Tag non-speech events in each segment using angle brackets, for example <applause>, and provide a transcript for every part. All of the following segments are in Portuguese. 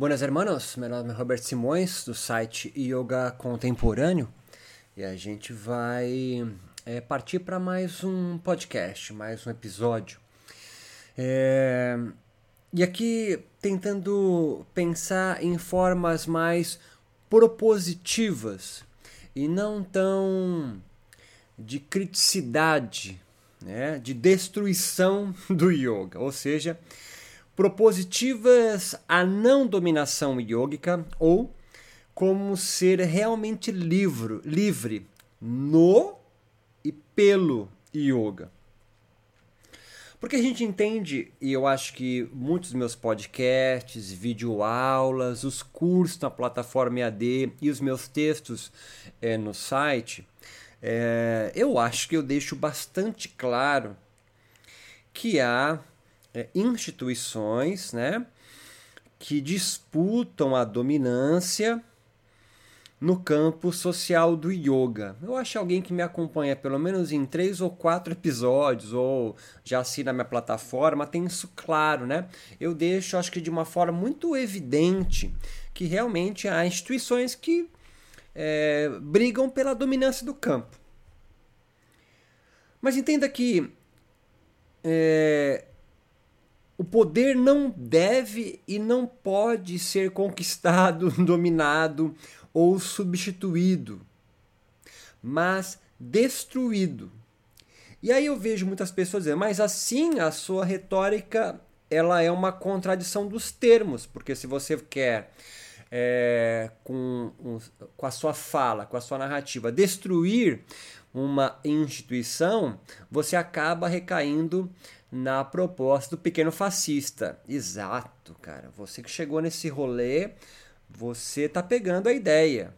Buenas hermanos, meu nome é Roberto Simões, do site Yoga Contemporâneo, e a gente vai é, partir para mais um podcast, mais um episódio. É, e aqui tentando pensar em formas mais propositivas e não tão de criticidade, né, de destruição <laughs> do yoga, ou seja, propositivas à não dominação yógica ou como ser realmente livre, livre no e pelo yoga. Porque a gente entende, e eu acho que muitos meus podcasts, videoaulas, os cursos na plataforma EAD e os meus textos é, no site, é, eu acho que eu deixo bastante claro que há é, instituições né, que disputam a dominância no campo social do yoga. Eu acho alguém que me acompanha pelo menos em três ou quatro episódios, ou já assina minha plataforma, tem isso claro, né? Eu deixo, acho que de uma forma muito evidente, que realmente há instituições que é, brigam pela dominância do campo. Mas entenda que é, o poder não deve e não pode ser conquistado, <laughs> dominado ou substituído, mas destruído. E aí eu vejo muitas pessoas dizendo, mas assim a sua retórica ela é uma contradição dos termos, porque se você quer é, com, um, com a sua fala, com a sua narrativa, destruir uma instituição, você acaba recaindo na proposta do pequeno fascista. Exato, cara. Você que chegou nesse rolê, você tá pegando a ideia.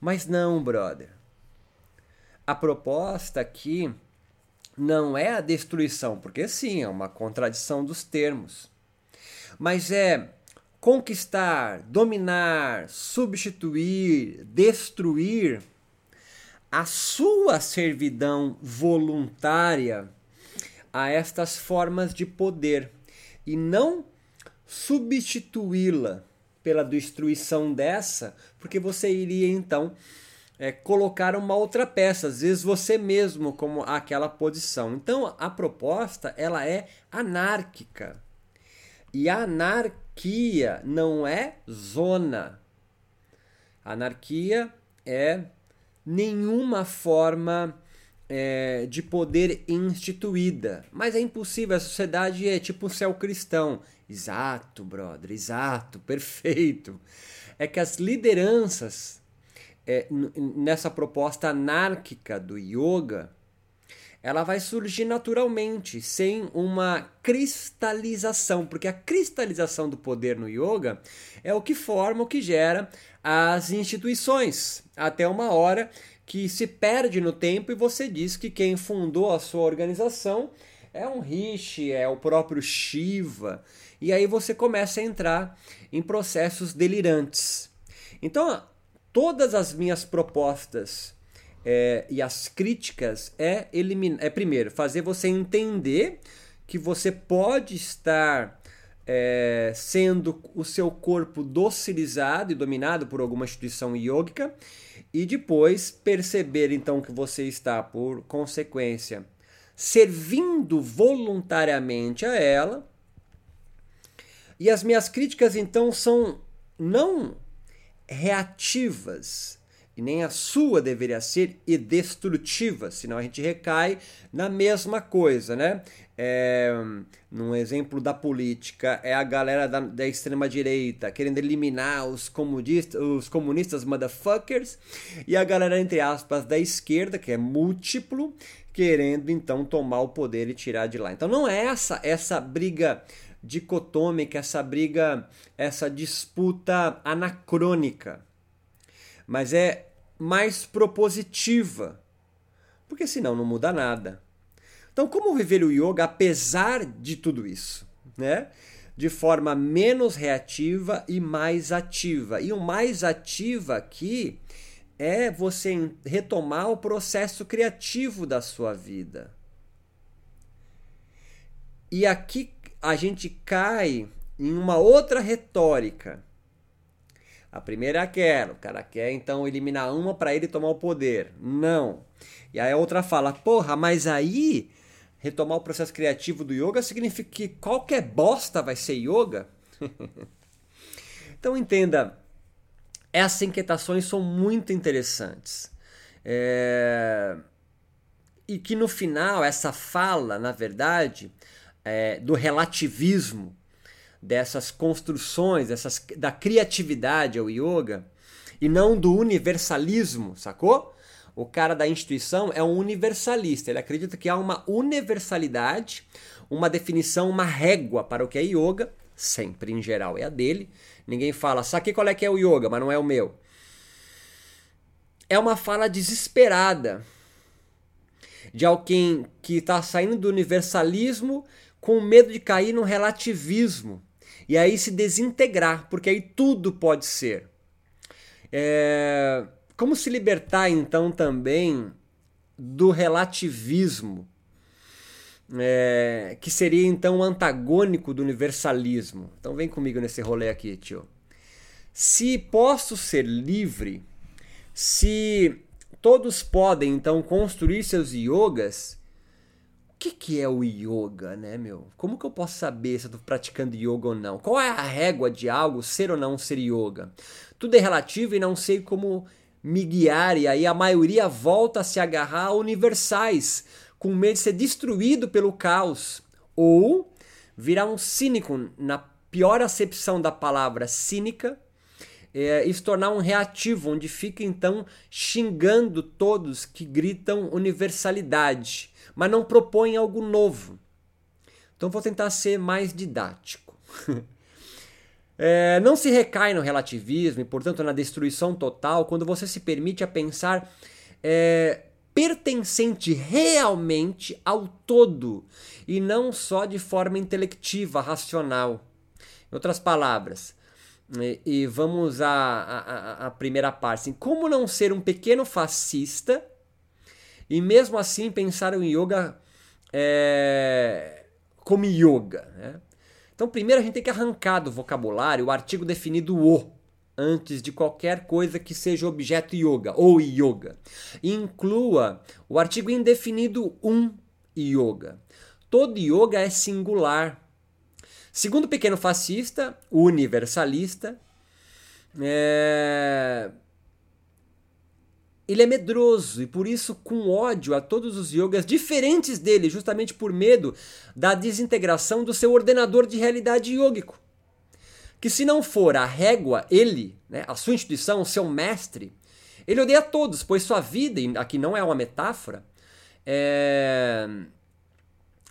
Mas não, brother. A proposta aqui não é a destruição, porque sim, é uma contradição dos termos. Mas é conquistar, dominar, substituir, destruir a sua servidão voluntária a estas formas de poder e não substituí-la pela destruição dessa, porque você iria então é, colocar uma outra peça, às vezes você mesmo como aquela posição. Então a proposta ela é anárquica e a anarquia não é zona. Anarquia é nenhuma forma é, de poder instituída. Mas é impossível, a sociedade é tipo o céu cristão. Exato, brother, exato, <laughs> perfeito. É que as lideranças é, nessa proposta anárquica do yoga, ela vai surgir naturalmente, sem uma cristalização, porque a cristalização do poder no yoga é o que forma, o que gera as instituições, até uma hora que se perde no tempo e você diz que quem fundou a sua organização é um Rishi, é o próprio Shiva, e aí você começa a entrar em processos delirantes. Então, todas as minhas propostas é, e as críticas é eliminar, é primeiro fazer você entender que você pode estar é, sendo o seu corpo docilizado e dominado por alguma instituição yógica e depois perceber então que você está por consequência servindo voluntariamente a ela. E as minhas críticas então são não reativas, e nem a sua deveria ser e destrutiva, senão a gente recai na mesma coisa, né? É, num exemplo da política, é a galera da, da extrema-direita querendo eliminar os comunistas, os comunistas motherfuckers, e a galera, entre aspas, da esquerda, que é múltiplo, querendo então tomar o poder e tirar de lá. Então não é essa, essa briga dicotômica, essa briga, essa disputa anacrônica mas é mais propositiva, porque senão não muda nada. Então, como viver o yoga apesar de tudo isso, né? De forma menos reativa e mais ativa. E o mais ativa aqui é você retomar o processo criativo da sua vida. E aqui a gente cai em uma outra retórica A primeira é aquela, o cara quer então eliminar uma para ele tomar o poder. Não. E aí a outra fala, porra, mas aí retomar o processo criativo do yoga significa que qualquer bosta vai ser yoga? então entenda, essas inquietações são muito interessantes. É... E que no final, essa fala, na verdade, é, do relativismo, dessas construções, dessas, da criatividade ao yoga, e não do universalismo, sacou? O cara da instituição é um universalista, ele acredita que há uma universalidade, uma definição, uma régua para o que é yoga, sempre em geral é a dele. Ninguém fala, sabe qual é que é o yoga, mas não é o meu. É uma fala desesperada de alguém que está saindo do universalismo com medo de cair no relativismo e aí se desintegrar, porque aí tudo pode ser. É... Como se libertar então também do relativismo, é... que seria então antagônico do universalismo? Então vem comigo nesse rolê aqui, tio. Se posso ser livre, se todos podem então construir seus yogas, que, que é o yoga, né, meu? Como que eu posso saber se eu tô praticando yoga ou não? Qual é a régua de algo ser ou não ser yoga? Tudo é relativo e não sei como me guiar, e aí a maioria volta a se agarrar a universais, com medo de ser destruído pelo caos. Ou virar um cínico, na pior acepção da palavra cínica, é, e se tornar um reativo, onde fica então xingando todos que gritam universalidade mas não propõe algo novo. Então vou tentar ser mais didático. <laughs> é, não se recai no relativismo e, portanto, na destruição total quando você se permite a pensar é, pertencente realmente ao todo e não só de forma intelectiva, racional. Em outras palavras, e, e vamos à, à, à primeira parte. Assim, como não ser um pequeno fascista e mesmo assim pensaram em yoga é, como yoga. Né? Então, primeiro a gente tem que arrancar do vocabulário o artigo definido o antes de qualquer coisa que seja objeto yoga ou yoga. Inclua o artigo indefinido um yoga. Todo yoga é singular. Segundo o pequeno fascista, universalista, é, ele é medroso e por isso com ódio a todos os yogas diferentes dele, justamente por medo da desintegração do seu ordenador de realidade yógico. Que se não for a régua, ele, né, a sua instituição, o seu mestre, ele odeia todos, pois sua vida, e aqui não é uma metáfora, é...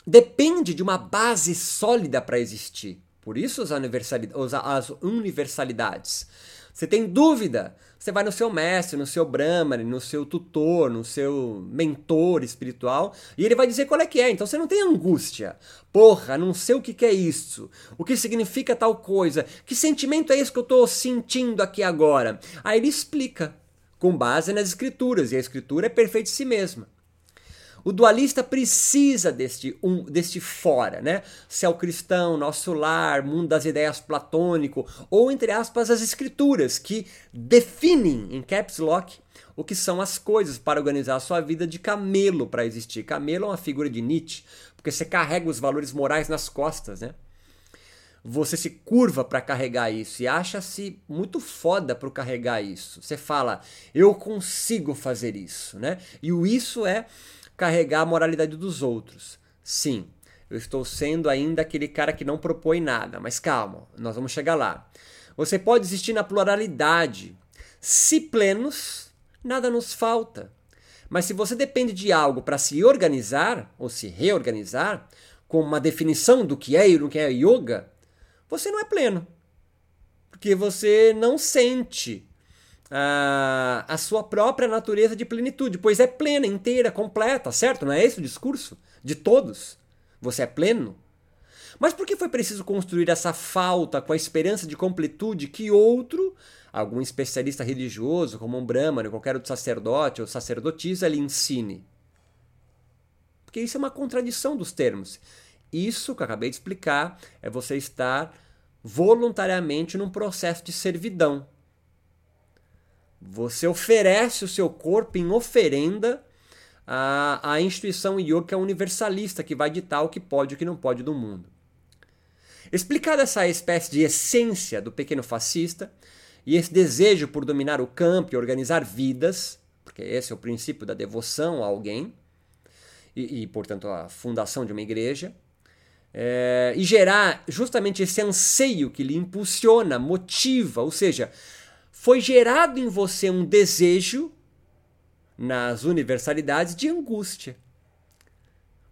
depende de uma base sólida para existir. Por isso as universalidades. Você tem dúvida? Você vai no seu mestre, no seu Brahmani, no seu tutor, no seu mentor espiritual, e ele vai dizer qual é que é. Então você não tem angústia. Porra, não sei o que, que é isso. O que significa tal coisa? Que sentimento é esse que eu estou sentindo aqui agora? Aí ele explica, com base nas escrituras, e a escritura é perfeita em si mesma. O dualista precisa deste, um, deste fora, né? Céu cristão, nosso lar, mundo das ideias platônico, ou entre aspas, as escrituras, que definem em caps lock o que são as coisas para organizar a sua vida de camelo para existir. Camelo é uma figura de Nietzsche, porque você carrega os valores morais nas costas, né? Você se curva para carregar isso e acha-se muito foda para carregar isso. Você fala, eu consigo fazer isso, né? E o isso é carregar a moralidade dos outros. Sim, eu estou sendo ainda aquele cara que não propõe nada, mas calma, nós vamos chegar lá. Você pode existir na pluralidade. Se plenos, nada nos falta. Mas se você depende de algo para se organizar ou se reorganizar, com uma definição do que é e do que é yoga, você não é pleno. Porque você não sente a, a sua própria natureza de plenitude, pois é plena, inteira, completa, certo? Não é esse o discurso de todos? Você é pleno? Mas por que foi preciso construir essa falta com a esperança de completude que outro, algum especialista religioso, como um brahmana, qualquer outro sacerdote ou sacerdotisa, lhe ensine? Porque isso é uma contradição dos termos. Isso que eu acabei de explicar é você estar voluntariamente num processo de servidão Você oferece o seu corpo em oferenda à, à instituição yoga universalista, que vai ditar o que pode e o que não pode do mundo. Explicada essa espécie de essência do pequeno fascista e esse desejo por dominar o campo e organizar vidas, porque esse é o princípio da devoção a alguém, e, e portanto, a fundação de uma igreja, é, e gerar justamente esse anseio que lhe impulsiona, motiva, ou seja, foi gerado em você um desejo nas universalidades de angústia.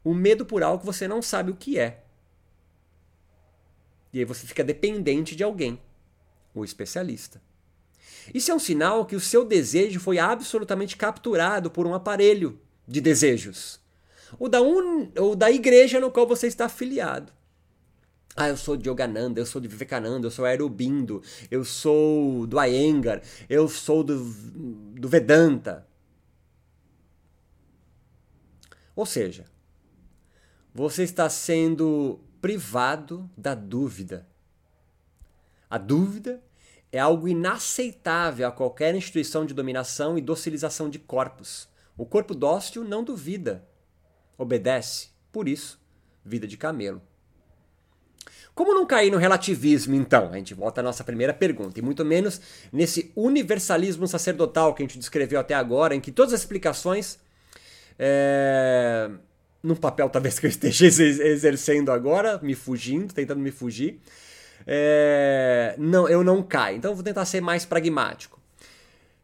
O medo por algo que você não sabe o que é. E aí você fica dependente de alguém, o especialista. Isso é um sinal que o seu desejo foi absolutamente capturado por um aparelho de desejos ou da, un... ou da igreja no qual você está afiliado. Ah, eu sou de Yogananda, eu sou de Vivekananda, eu sou Aerobindo, eu sou do Iyengar, eu sou do, do Vedanta. Ou seja, você está sendo privado da dúvida. A dúvida é algo inaceitável a qualquer instituição de dominação e docilização de corpos. O corpo dócil não duvida obedece. Por isso, vida de camelo. Como não cair no relativismo, então? A gente volta à nossa primeira pergunta, e muito menos nesse universalismo sacerdotal que a gente descreveu até agora, em que todas as explicações, é... num papel talvez que eu esteja exercendo agora, me fugindo, tentando me fugir, é... não, eu não caio. Então vou tentar ser mais pragmático.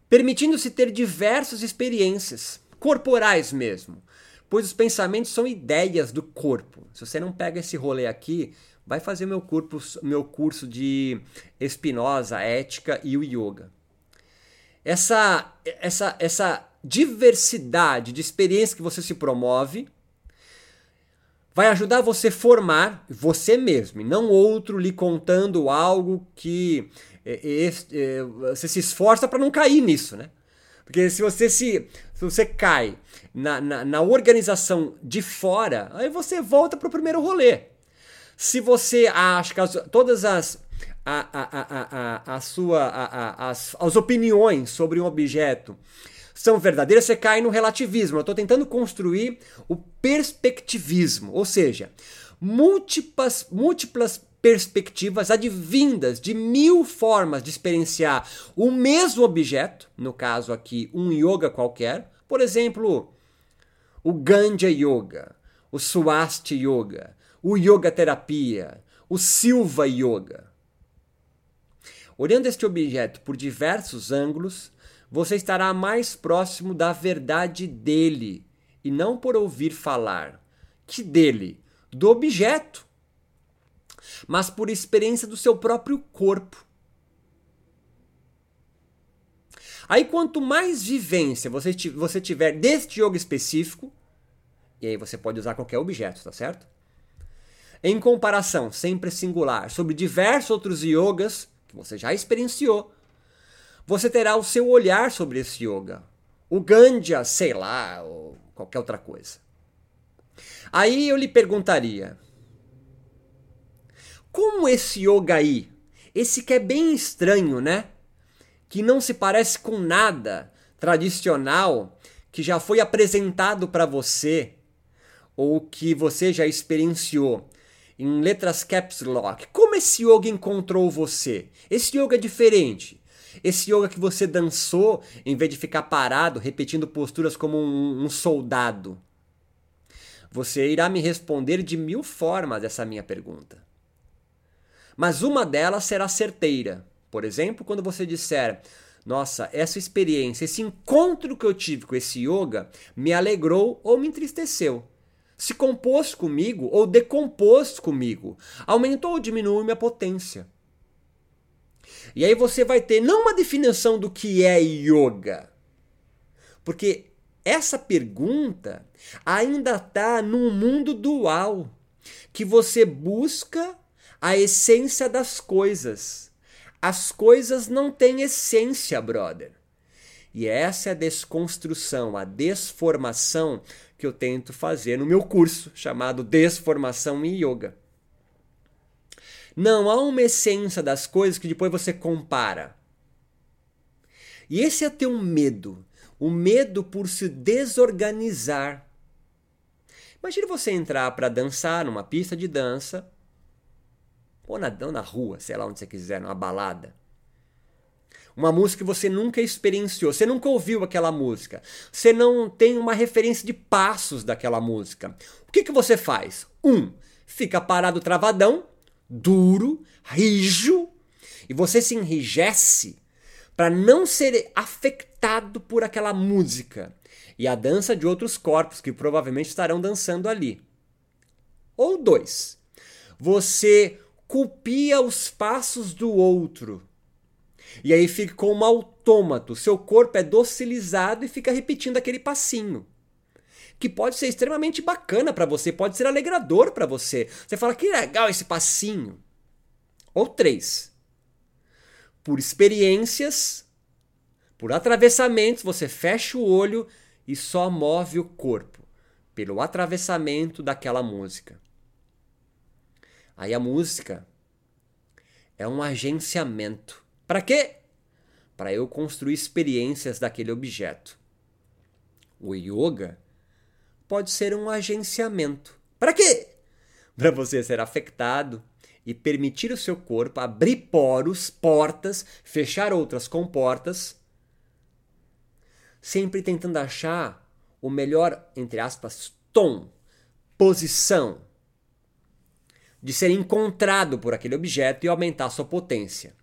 Permitindo-se ter diversas experiências, corporais mesmo, pois os pensamentos são ideias do corpo. Se você não pega esse rolê aqui, vai fazer meu, corpo, meu curso de Espinosa, Ética e o Yoga. Essa, essa, essa diversidade de experiência que você se promove vai ajudar você a formar você mesmo, e não outro lhe contando algo que é, é, é, você se esforça para não cair nisso, né? Porque se você se, se você cai na, na, na organização de fora, aí você volta para o primeiro rolê. Se você acha que as, todas as a, a, a, a, sua, as, as opiniões sobre um objeto são verdadeiras, você cai no relativismo. Eu estou tentando construir o perspectivismo, ou seja, múltiplas, múltiplas perspectivas advindas de mil formas de experienciar o mesmo objeto, no caso aqui um yoga qualquer, por exemplo, o Ganja Yoga, o Swasti Yoga, o Yoga Terapia, o Silva Yoga. Olhando este objeto por diversos ângulos, você estará mais próximo da verdade dele e não por ouvir falar. Que dele? Do objeto mas por experiência do seu próprio corpo. Aí, quanto mais vivência você, você tiver deste yoga específico, e aí você pode usar qualquer objeto, tá certo? Em comparação, sempre singular, sobre diversos outros yogas que você já experienciou, você terá o seu olhar sobre esse yoga. O Gandhya, sei lá, ou qualquer outra coisa. Aí eu lhe perguntaria: como esse yoga aí, esse que é bem estranho, né? Que não se parece com nada tradicional que já foi apresentado para você ou que você já experienciou em letras caps lock. Como esse yoga encontrou você? Esse yoga é diferente. Esse yoga que você dançou em vez de ficar parado repetindo posturas como um, um soldado. Você irá me responder de mil formas essa minha pergunta mas uma delas será certeira. Por exemplo, quando você disser: Nossa, essa experiência, esse encontro que eu tive com esse yoga me alegrou ou me entristeceu. Se compôs comigo ou decompôs comigo, aumentou ou diminuiu minha potência. E aí você vai ter não uma definição do que é yoga, porque essa pergunta ainda está num mundo dual que você busca a essência das coisas. As coisas não têm essência, brother. E essa é a desconstrução, a desformação que eu tento fazer no meu curso chamado Desformação em Yoga. Não há uma essência das coisas que depois você compara. E esse é ter um medo, o medo por se desorganizar. Imagine você entrar para dançar numa pista de dança, ou na, ou na rua, sei lá onde você quiser, numa balada. Uma música que você nunca experienciou, você nunca ouviu aquela música, você não tem uma referência de passos daquela música. O que, que você faz? Um, fica parado travadão, duro, rijo, e você se enrijece para não ser afetado por aquela música e a dança de outros corpos que provavelmente estarão dançando ali. Ou dois, você copia os passos do outro. E aí fica como um autômato, seu corpo é docilizado e fica repetindo aquele passinho. Que pode ser extremamente bacana para você, pode ser alegrador para você. Você fala que legal esse passinho. Ou três, por experiências, por atravessamentos, você fecha o olho e só move o corpo pelo atravessamento daquela música. Aí a música é um agenciamento. Para quê? Para eu construir experiências daquele objeto. O yoga pode ser um agenciamento. Para quê? Para você ser afetado e permitir o seu corpo abrir poros, portas, fechar outras comportas, sempre tentando achar o melhor, entre aspas, tom, posição de ser encontrado por aquele objeto e aumentar sua potência.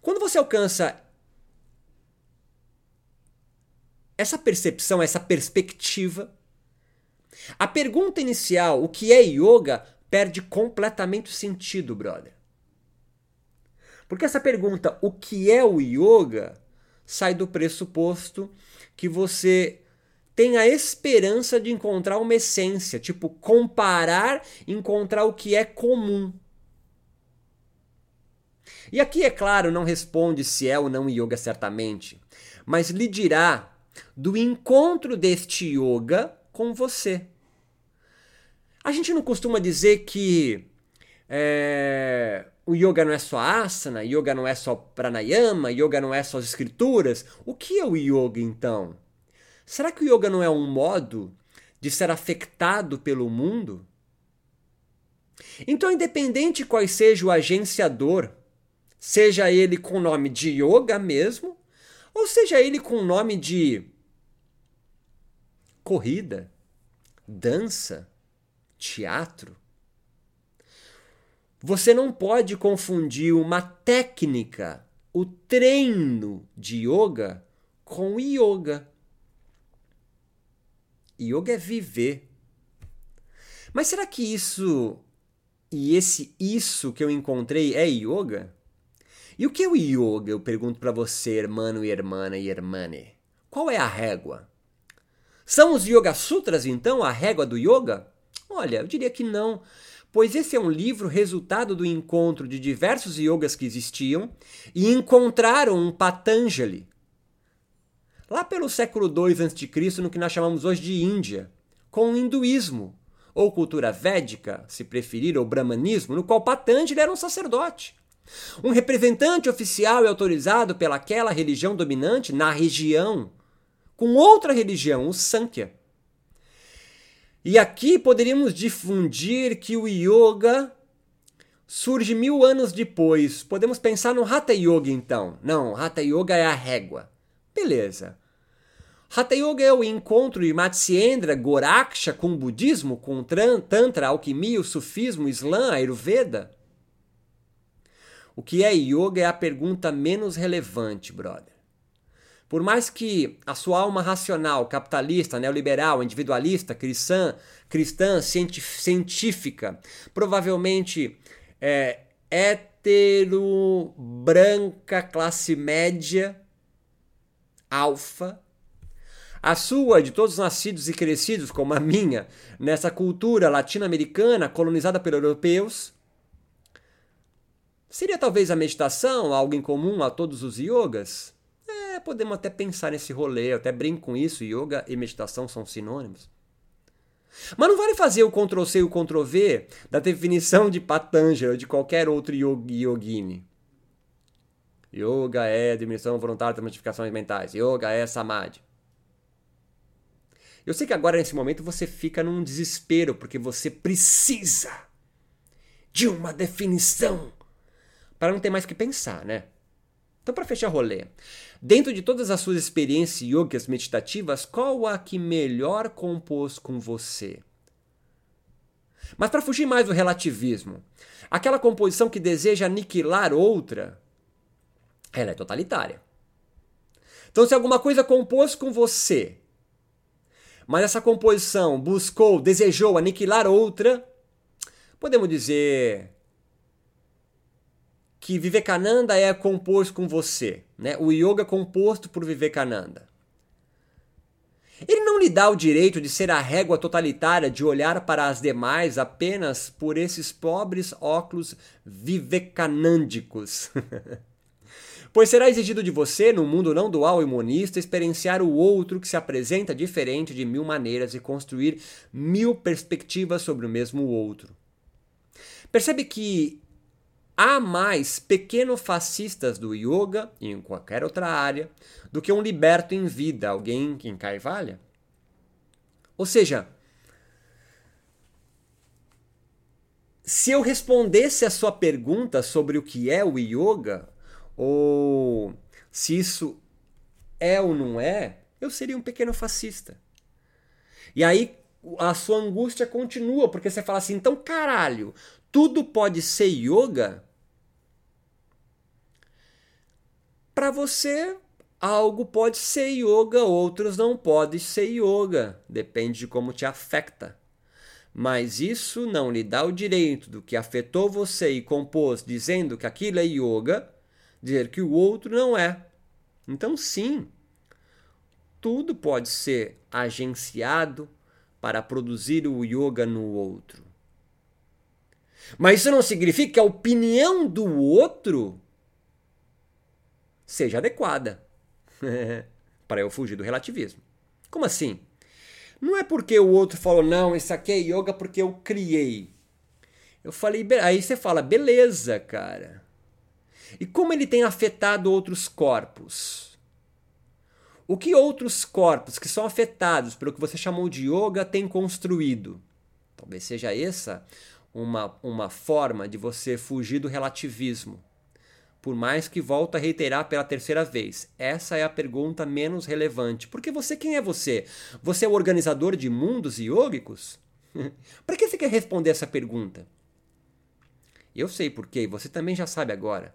Quando você alcança essa percepção, essa perspectiva, a pergunta inicial, o que é yoga, perde completamente o sentido, brother. Porque essa pergunta, o que é o yoga, sai do pressuposto que você tem a esperança de encontrar uma essência, tipo comparar, encontrar o que é comum. E aqui, é claro, não responde se é ou não yoga certamente, mas lhe dirá do encontro deste yoga com você. A gente não costuma dizer que é, o yoga não é só asana, yoga não é só pranayama, yoga não é só as escrituras. O que é o yoga então? Será que o yoga não é um modo de ser afetado pelo mundo? Então, independente qual seja o agenciador, seja ele com o nome de yoga mesmo, ou seja ele com o nome de corrida, dança, teatro. Você não pode confundir uma técnica, o treino de yoga, com yoga. Yoga é viver. Mas será que isso e esse isso que eu encontrei é yoga? E o que é o yoga? Eu pergunto para você, irmão e irmã e irmane. Qual é a régua? São os Yoga Sutras, então, a régua do yoga? Olha, eu diria que não, pois esse é um livro resultado do encontro de diversos yogas que existiam e encontraram um Patanjali. Lá pelo século II a.C., no que nós chamamos hoje de Índia, com o hinduísmo, ou cultura védica, se preferir, ou brahmanismo, no qual Patanjali era um sacerdote. Um representante oficial e autorizado pelaquela religião dominante na região, com outra religião, o Sankhya. E aqui poderíamos difundir que o yoga surge mil anos depois. Podemos pensar no Hatha Yoga então. Não, Hatha Yoga é a régua. Beleza. Hatha Yoga é o encontro de Matsyendra Goraksha com o budismo, com o Tantra, alquimia, o sufismo, o Islã, a Ayurveda. O que é yoga é a pergunta menos relevante, brother. Por mais que a sua alma racional, capitalista, neoliberal, individualista, cristã, cristã científica, provavelmente é, hétero, branca, classe média, alfa, a sua, de todos nascidos e crescidos, como a minha, nessa cultura latino-americana colonizada pelos europeus, seria talvez a meditação algo em comum a todos os yogas? É, podemos até pensar nesse rolê, eu até brinco com isso, yoga e meditação são sinônimos. Mas não vale fazer o Ctrl-C e o Ctrl-V da definição de Patanjali ou de qualquer outro yogi yogini. Yoga é diminuição voluntária das modificações mentais. Yoga é samadhi. Eu sei que agora, nesse momento, você fica num desespero, porque você precisa de uma definição para não ter mais que pensar, né? Então, para fechar rolê, dentro de todas as suas experiências yogas meditativas, qual a que melhor compôs com você? Mas para fugir mais do relativismo, aquela composição que deseja aniquilar outra, ela é totalitária. Então, se alguma coisa compôs com você, mas essa composição buscou, desejou aniquilar outra, podemos dizer que Vivekananda é composto com você, né? O yoga é composto por Vivekananda. Ele não lhe dá o direito de ser a régua totalitária de olhar para as demais apenas por esses pobres óculos vivekanândicos. <laughs> pois será exigido de você, no mundo não dual e monista, experienciar o outro que se apresenta diferente de mil maneiras e construir mil perspectivas sobre o mesmo outro. Percebe que há mais pequeno-fascistas do yoga e em qualquer outra área do que um liberto em vida, alguém que encaivalha? Ou seja, se eu respondesse a sua pergunta sobre o que é o yoga, ou se isso é ou não é, eu seria um pequeno fascista. E aí a sua angústia continua, porque você fala assim, então caralho, tudo pode ser yoga? Para você, algo pode ser yoga, outros não podem ser yoga. Depende de como te afeta. Mas isso não lhe dá o direito do que afetou você e compôs dizendo que aquilo é yoga, dizer que o outro não é. Então, sim, tudo pode ser agenciado para produzir o yoga no outro. Mas isso não significa que a opinião do outro seja adequada. <laughs> para eu fugir do relativismo. Como assim? Não é porque o outro falou, não, isso aqui é yoga porque eu criei. Eu falei, aí você fala, beleza, cara. E como ele tem afetado outros corpos? O que outros corpos que são afetados pelo que você chamou de yoga têm construído? Talvez seja essa uma, uma forma de você fugir do relativismo por mais que volto a reiterar pela terceira vez, essa é a pergunta menos relevante. Porque você quem é você? Você é o organizador de mundos iógicos? <laughs> Para que você quer responder essa pergunta? Eu sei por quê, você também já sabe agora.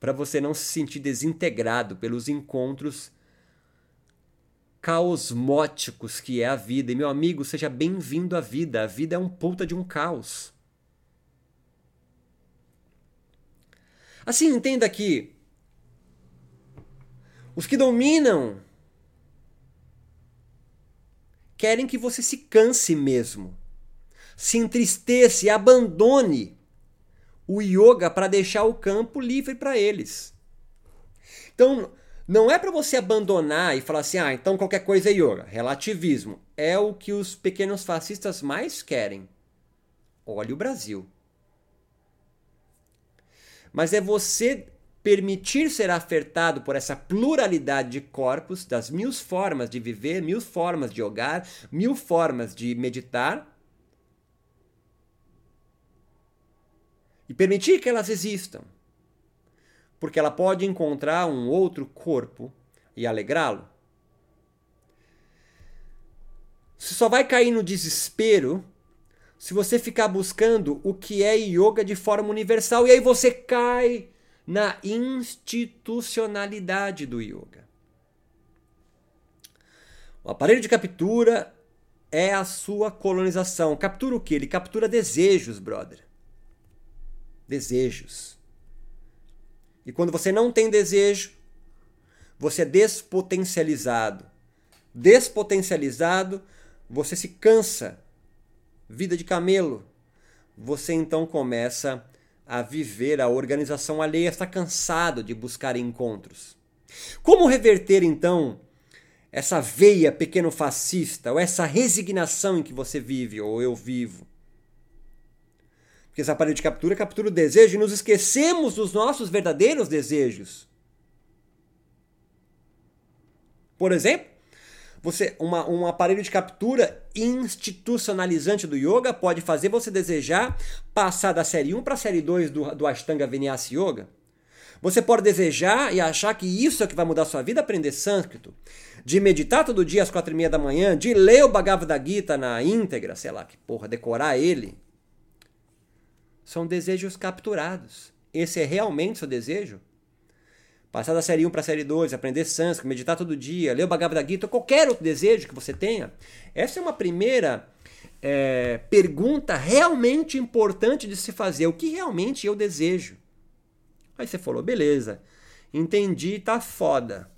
Para você não se sentir desintegrado pelos encontros caosmóticos que é a vida. E meu amigo, seja bem-vindo à vida. A vida é um puta de um caos. Assim, entenda que os que dominam querem que você se canse mesmo, se entristeça e abandone o yoga para deixar o campo livre para eles. Então, não é para você abandonar e falar assim, ah, então qualquer coisa é yoga. Relativismo é o que os pequenos fascistas mais querem. Olha o Brasil mas é você permitir ser afetado por essa pluralidade de corpos, das mil formas de viver, mil formas de jogar, mil formas de meditar. E permitir que elas existam. Porque ela pode encontrar um outro corpo e alegrá-lo. Você só vai cair no desespero se você ficar buscando o que é yoga de forma universal e aí você cai na institucionalidade do yoga. O aparelho de captura é a sua colonização. Captura o que? Ele captura desejos, brother. Desejos. E quando você não tem desejo, você é despotencializado. Despotencializado, você se cansa vida de camelo. Você então começa a viver a organização alheia, está cansado de buscar encontros. Como reverter então essa veia pequeno fascista ou essa resignação em que você vive ou eu vivo? Porque essa parede de captura captura o desejo e nos esquecemos dos nossos verdadeiros desejos. Por exemplo, você uma, um aparelho de captura institucionalizante do yoga pode fazer você desejar passar da série 1 para a série 2 do, do Ashtanga Vinyasa Yoga. Você pode desejar e achar que isso é que vai mudar sua vida, aprender sânscrito, de meditar todo dia às quatro e meia da manhã, de ler o Bhagavad Gita na íntegra, sei lá, que porra, decorar ele. São desejos capturados. Esse é realmente seu desejo? Passar da série 1 para a série 2, aprender sânscrito, meditar todo dia, ler o Bhagavad Gita, qualquer outro desejo que você tenha. Essa é uma primeira é, pergunta realmente importante de se fazer. O que realmente eu desejo? Aí você falou, beleza, entendi, tá foda.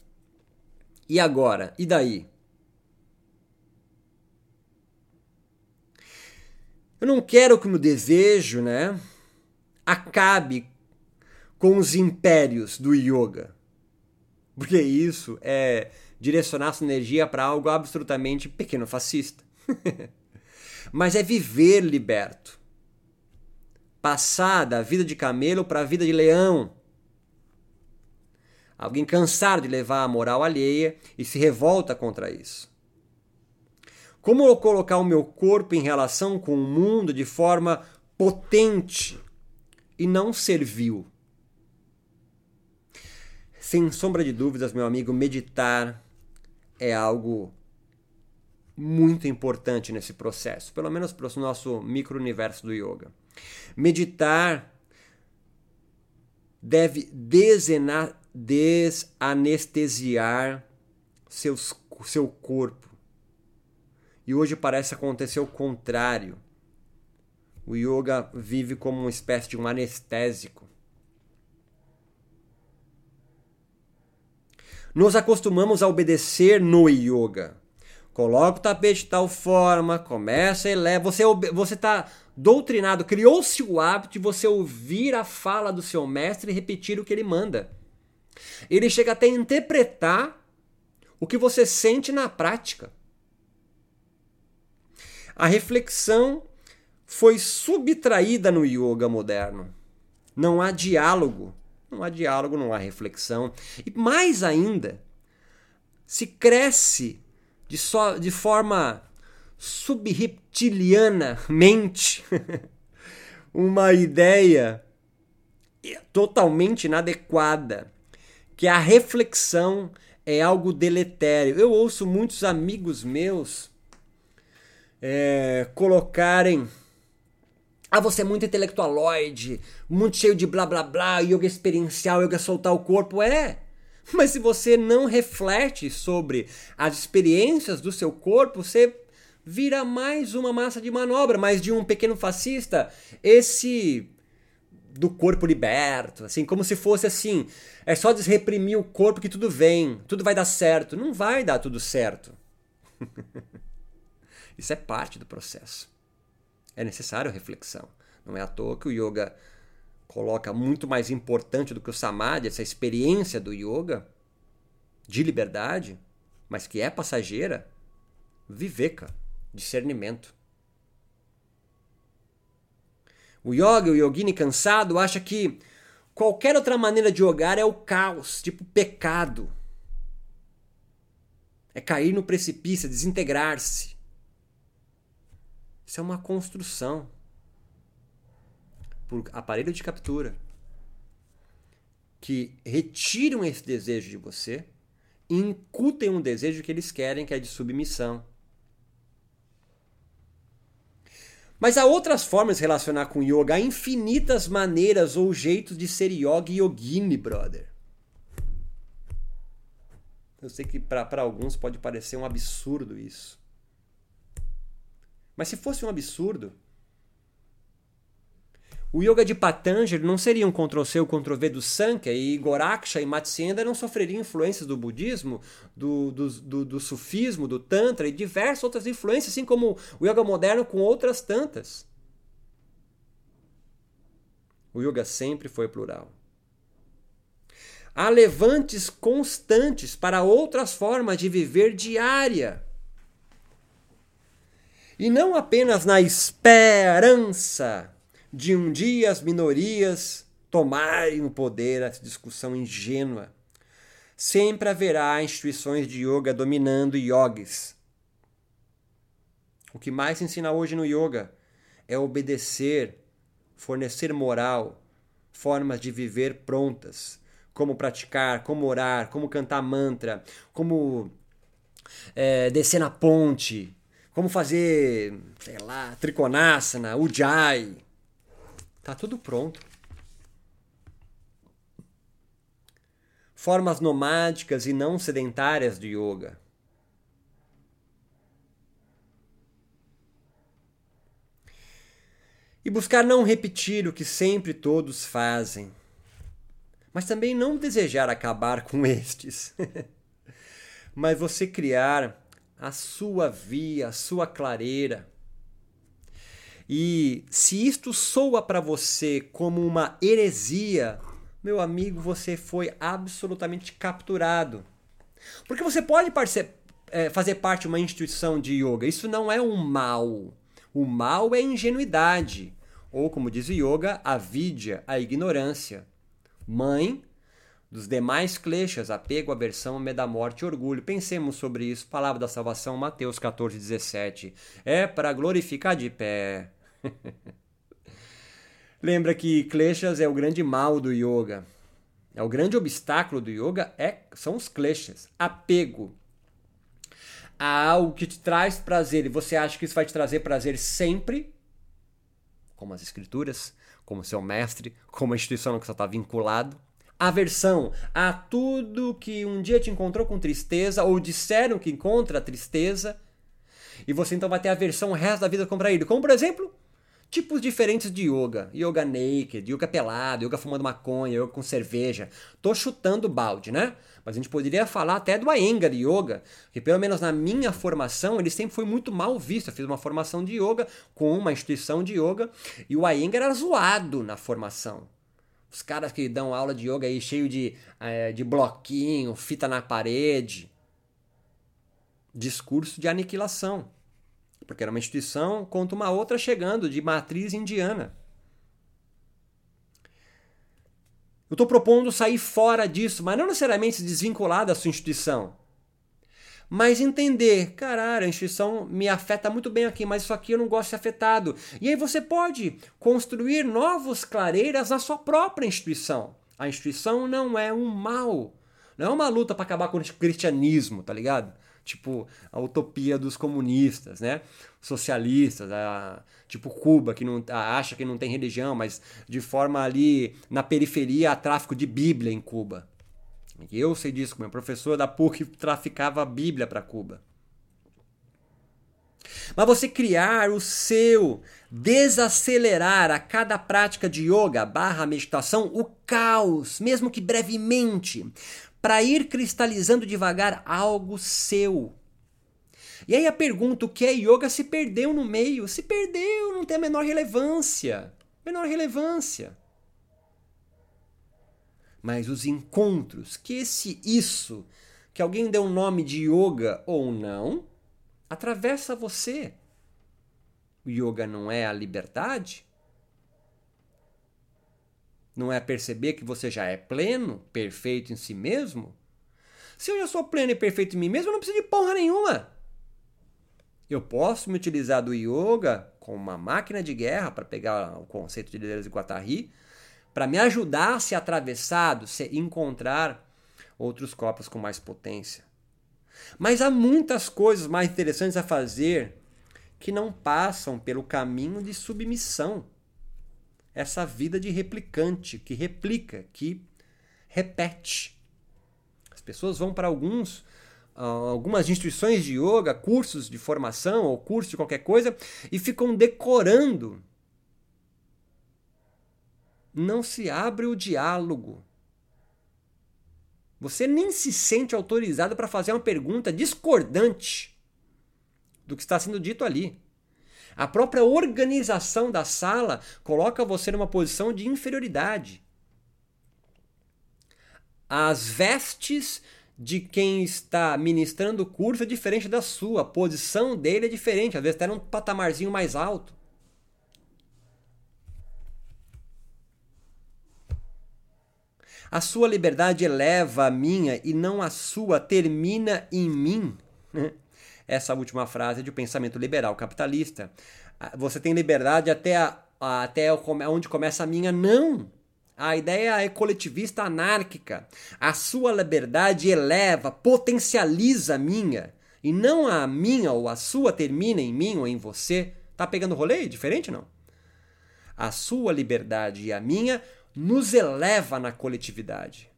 E agora? E daí? Eu não quero que o meu desejo, né, acabe com os impérios do yoga. Porque isso é direcionar sua energia para algo absolutamente pequeno fascista. <laughs> Mas é viver liberto. Passar da vida de camelo para a vida de leão. Alguém cansado de levar a moral alheia e se revolta contra isso. Como eu colocar o meu corpo em relação com o mundo de forma potente e não servil? Sem sombra de dúvidas, meu amigo, meditar é algo muito importante nesse processo, pelo menos para o nosso micro-universo do yoga. Meditar deve desenar, desanestesiar seus, seu corpo. E hoje parece acontecer o contrário. O yoga vive como uma espécie de um anestésico. Nos acostumamos a obedecer no yoga. Coloca o tapete de tal forma, começa e leva. Você está doutrinado, criou-se o hábito de você ouvir a fala do seu mestre e repetir o que ele manda. Ele chega até a interpretar o que você sente na prática. A reflexão foi subtraída no yoga moderno. Não há diálogo não há diálogo, não há reflexão. E mais ainda, se cresce de, so, de forma subreptilianamente <laughs> uma ideia totalmente inadequada, que a reflexão é algo deletério. Eu ouço muitos amigos meus é, colocarem ah, você é muito intelectualoide, muito cheio de blá blá blá, yoga experiencial, yoga soltar o corpo. É. Mas se você não reflete sobre as experiências do seu corpo, você vira mais uma massa de manobra, mais de um pequeno fascista. Esse do corpo liberto, assim, como se fosse assim, é só desreprimir o corpo que tudo vem, tudo vai dar certo. Não vai dar tudo certo. <laughs> Isso é parte do processo. É necessário reflexão. Não é à toa que o yoga coloca muito mais importante do que o samadhi, essa experiência do yoga de liberdade, mas que é passageira, viveka, discernimento. O yoga, o yogini cansado, acha que qualquer outra maneira de jogar é o caos, tipo pecado. É cair no precipício, é desintegrar-se. Isso é uma construção por aparelho de captura que retiram esse desejo de você e incutem um desejo que eles querem, que é de submissão. Mas há outras formas de relacionar com yoga, há infinitas maneiras ou jeitos de ser yoga e yogini, brother. Eu sei que para alguns pode parecer um absurdo isso. Mas se fosse um absurdo, o yoga de Patanjali não seria um Ctrl-C ou Ctrl-V do Sankhya e Goraksha e Matsyenda não sofreriam influências do budismo, do, do, do, do, sufismo, do tantra e diversas outras influências, assim como o yoga moderno com outras tantas. O yoga sempre foi plural. Há levantes constantes para outras formas de viver diária e não apenas na esperança de um dia as minorias tomarem o poder, essa discussão ingênua. Sempre haverá instituições de yoga dominando yogis. O que mais se ensina hoje no yoga é obedecer, fornecer moral, formas de viver prontas, como praticar, como orar, como cantar mantra, como é, descer na ponte, como fazer, sei lá, trikonasana, ujjayi. Tá tudo pronto. Formas nomádicas e não sedentárias de yoga. E buscar não repetir o que sempre todos fazem, mas também não desejar acabar com <laughs> estes. mas você criar a sua via, a sua clareira. E se isto soa para você como uma heresia, meu amigo, você foi absolutamente capturado. Porque você pode é, fazer parte de uma instituição de yoga, isso não é um mal. O mal é ingenuidade, ou como diz o yoga, a vidya, a ignorância. Mãe dos demais kleshas, apego, aversão, medo da morte e orgulho. Pensemos sobre isso. Palavra da salvação, Mateus 14, 17. É para glorificar de pé. <laughs> Lembra que kleshas é o grande mal do yoga. É o grande obstáculo do yoga é são os kleshas, apego a algo que te traz prazer e você acha que isso vai te trazer prazer sempre, como as escrituras, como seu mestre, como a instituição que você está vinculado, aversão a tudo que um dia te encontrou com tristeza ou disseram que encontra tristeza e você então vai ter aversão o resto da vida contra ele. Como por exemplo, tipos diferentes de yoga. Yoga naked, yoga pelado, yoga fumando maconha, yoga com cerveja. Tô chutando balde, né? Mas a gente poderia falar até do Iyengar Yoga, que pelo menos na minha formação ele sempre foi muito mal visto. Eu fiz uma formação de yoga com uma instituição de yoga e o Iyengar era zoado na formação. Os caras que dão aula de yoga aí cheio de, é, de bloquinho, fita na parede. Discurso de aniquilação. Porque era uma instituição contra uma outra chegando de matriz indiana. Eu estou propondo sair fora disso, mas não necessariamente se desvincular da sua instituição mas entender, caralho, a instituição me afeta muito bem aqui, mas isso aqui eu não gosto de ser afetado. E aí você pode construir novos clareiras na sua própria instituição. A instituição não é um mal, não é uma luta para acabar com o cristianismo, tá ligado? Tipo a utopia dos comunistas, né? Socialistas, a, tipo Cuba, que não acha que não tem religião, mas de forma ali na periferia há tráfico de Bíblia em Cuba. Eu sei disso, meu professor da PUC traficava a Bíblia para Cuba. Mas você criar o seu, desacelerar a cada prática de yoga barra meditação o caos, mesmo que brevemente, para ir cristalizando devagar algo seu. E aí a pergunta, o que é yoga, se perdeu no meio. Se perdeu, não tem a menor relevância. Menor relevância mas os encontros, que esse isso, que alguém deu um nome de yoga ou não, atravessa você. O yoga não é a liberdade? Não é perceber que você já é pleno, perfeito em si mesmo? Se eu já sou pleno e perfeito em mim mesmo, eu não preciso de porra nenhuma. Eu posso me utilizar do yoga como uma máquina de guerra para pegar o conceito de liderança de Guattari, para me ajudar a ser atravessado, se encontrar outros corpos com mais potência. Mas há muitas coisas mais interessantes a fazer que não passam pelo caminho de submissão. Essa vida de replicante, que replica, que repete. As pessoas vão para alguns ah, algumas instituições de yoga, cursos de formação ou curso de qualquer coisa e ficam decorando não se abre o diálogo. Você nem se sente autorizado para fazer uma pergunta discordante do que está sendo dito ali. A própria organização da sala coloca você numa posição de inferioridade. As vestes de quem está ministrando o curso é diferente da sua, a posição dele é diferente, às vezes está num patamarzinho mais alto. A sua liberdade eleva a minha e não a sua termina em mim. <laughs> Essa última frase é de pensamento liberal capitalista. Ah, você tem liberdade até, a, até onde começa a minha? Não. A ideia é coletivista anárquica. A sua liberdade eleva, potencializa a minha. E não a minha ou a sua termina em mim ou em você. Tá pegando rolê? Diferente não? A sua liberdade e a minha nos eleva na coletividade.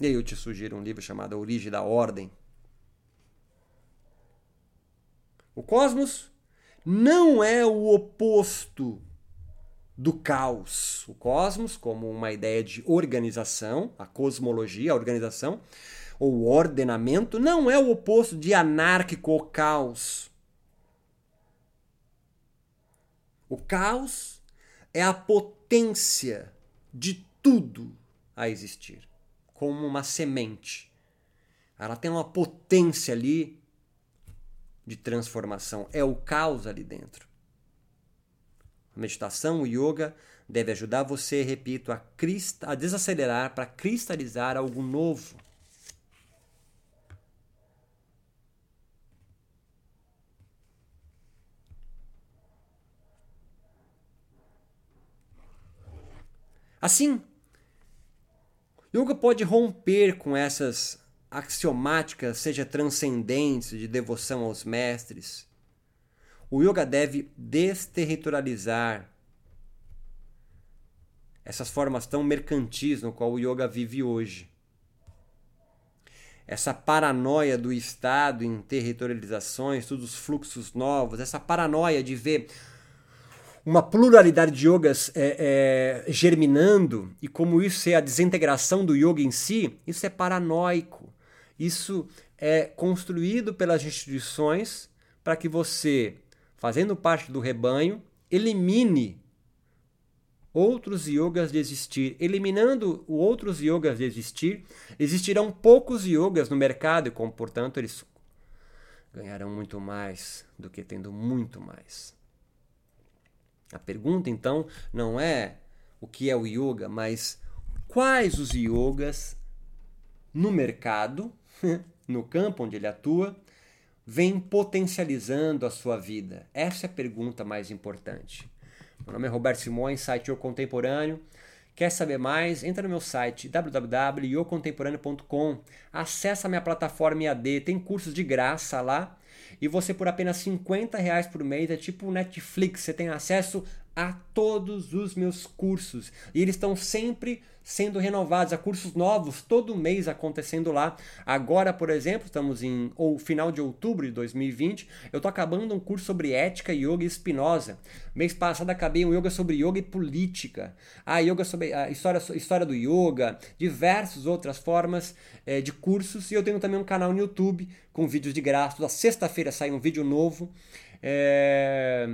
E aí eu te sugiro um livro chamado A Origem da Ordem. O cosmos não é o oposto do caos. O cosmos, como uma ideia de organização, a cosmologia, a organização, ou ordenamento, não é o oposto de anárquico ou caos. O caos é a potência de tudo a existir, como uma semente. Ela tem uma potência ali de transformação. É o caos ali dentro. A meditação, o yoga, deve ajudar você, repito, a, a desacelerar para cristalizar algo novo. Assim, yoga pode romper com essas axiomáticas, seja transcendentes, de devoção aos mestres. O yoga deve desterritorializar essas formas tão mercantis no qual o yoga vive hoje. Essa paranoia do Estado em territorializações, todos os fluxos novos, essa paranoia de ver uma pluralidade de yogas é, é, germinando e como isso é a desintegração do yoga em si, isso é paranoico. Isso é construído pelas instituições para que você, fazendo parte do rebanho, elimine outros yogas de existir. Eliminando outros yogas de existir, existirão poucos yogas no mercado e, como, portanto, eles ganharão muito mais do que tendo muito mais. A pergunta então não é o que é o yoga, mas quais os yogas no mercado, <laughs> no campo onde ele atua, vem potencializando a sua vida? Essa é a pergunta mais importante. Meu nome é Roberto Simões, site O Contemporâneo. Quer saber mais? Entra no meu site www.iocontemporâneo.com. Acesse a minha plataforma IAD, tem cursos de graça lá e você por apenas 50 reais por mês, é tipo Netflix, você tem acesso a todos os meus cursos. E eles estão sempre sendo renovados, há cursos novos todo mês acontecendo lá. Agora, por exemplo, estamos em ou final de outubro de 2020, eu estou acabando um curso sobre ética, yoga e Spinoza. Mês passado acabei um yoga sobre yoga e política. A yoga sobre a história, história do yoga, diversas outras formas é, de cursos. E eu tenho também um canal no YouTube com vídeos de graça. Toda sexta-feira sai um vídeo novo. É...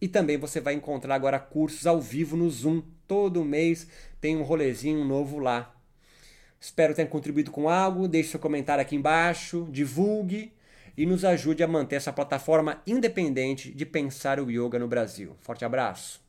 E também você vai encontrar agora cursos ao vivo no Zoom. Todo mês tem um rolezinho novo lá. Espero ter contribuído com algo. Deixe seu comentário aqui embaixo, divulgue e nos ajude a manter essa plataforma independente de pensar o yoga no Brasil. Forte abraço!